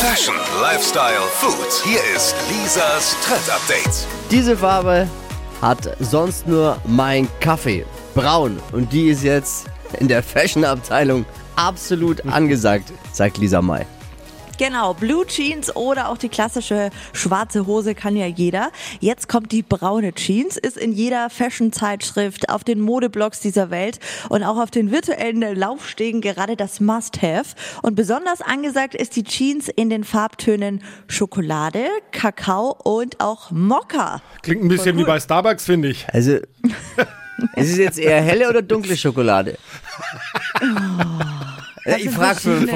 Fashion, Lifestyle, Food. Hier ist Lisas Trend Update. Diese Farbe hat sonst nur mein Kaffee. Braun. Und die ist jetzt in der Fashion-Abteilung absolut angesagt, sagt Lisa May. Genau, Blue Jeans oder auch die klassische schwarze Hose kann ja jeder. Jetzt kommt die braune Jeans, ist in jeder Fashion-Zeitschrift, auf den Modeblogs dieser Welt und auch auf den virtuellen Laufstegen gerade das Must-Have. Und besonders angesagt ist die Jeans in den Farbtönen Schokolade, Kakao und auch Mokka. Klingt ein bisschen wie bei Starbucks, finde ich. Also, ist es jetzt eher helle oder dunkle Schokolade? Ja, ich frage für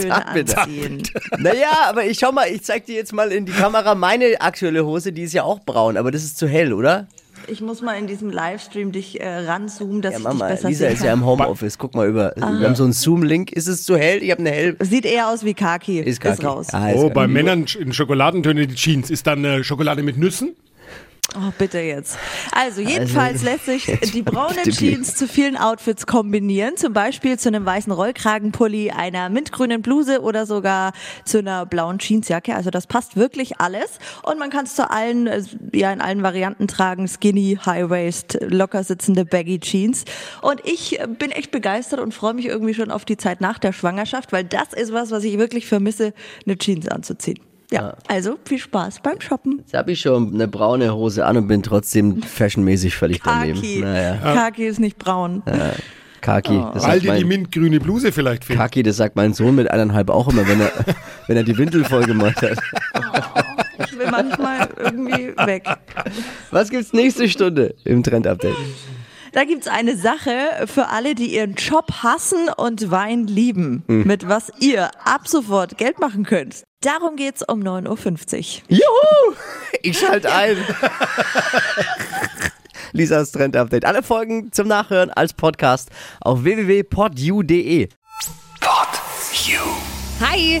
Sag bitte. anziehen. Naja, aber ich schau mal, ich zeig dir jetzt mal in die Kamera meine aktuelle Hose, die ist ja auch braun, aber das ist zu hell, oder? Ich muss mal in diesem Livestream dich äh, ranzoomen, dass Ja, ich Mama, dich besser Lisa sehen ist ja im Homeoffice. Guck mal über. Wir haben so einen Zoom-Link. Ist es zu hell? Ich habe eine hell. Sieht eher aus wie Kaki. Ist, Kaki. raus. Ah, ist Oh, Kaki. bei Männern in Schokoladentöne die Jeans. Ist dann äh, Schokolade mit Nüssen? Oh, bitte jetzt. Also, jedenfalls lässt sich die braune bitte, Jeans zu vielen Outfits kombinieren. Zum Beispiel zu einem weißen Rollkragenpulli, einer mintgrünen Bluse oder sogar zu einer blauen Jeansjacke. Also, das passt wirklich alles. Und man kann es zu allen, äh, ja, in allen Varianten tragen. Skinny, High Waist, locker sitzende Baggy Jeans. Und ich äh, bin echt begeistert und freue mich irgendwie schon auf die Zeit nach der Schwangerschaft, weil das ist was, was ich wirklich vermisse, eine Jeans anzuziehen. Ja, also viel Spaß beim Shoppen. Jetzt habe ich schon eine braune Hose an und bin trotzdem fashionmäßig völlig daneben. Kaki. Naja, Kaki ist nicht braun. Kaki. Das Weil dir die mintgrüne Bluse vielleicht fehlt. Kaki, das sagt mein Sohn mit eineinhalb auch immer, wenn er, wenn er die Windel voll gemacht hat. Ich will manchmal irgendwie weg. Was gibt's nächste Stunde im Trend-Update? Da gibt's eine Sache für alle, die ihren Job hassen und Wein lieben, mit was ihr ab sofort Geld machen könnt. Darum geht's um 9.50 Uhr. Juhu! Ich schalte ein. Lisas Trend-Update. Alle Folgen zum Nachhören als Podcast auf www.podu.de. Pod You. Hi!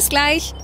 Bis gleich.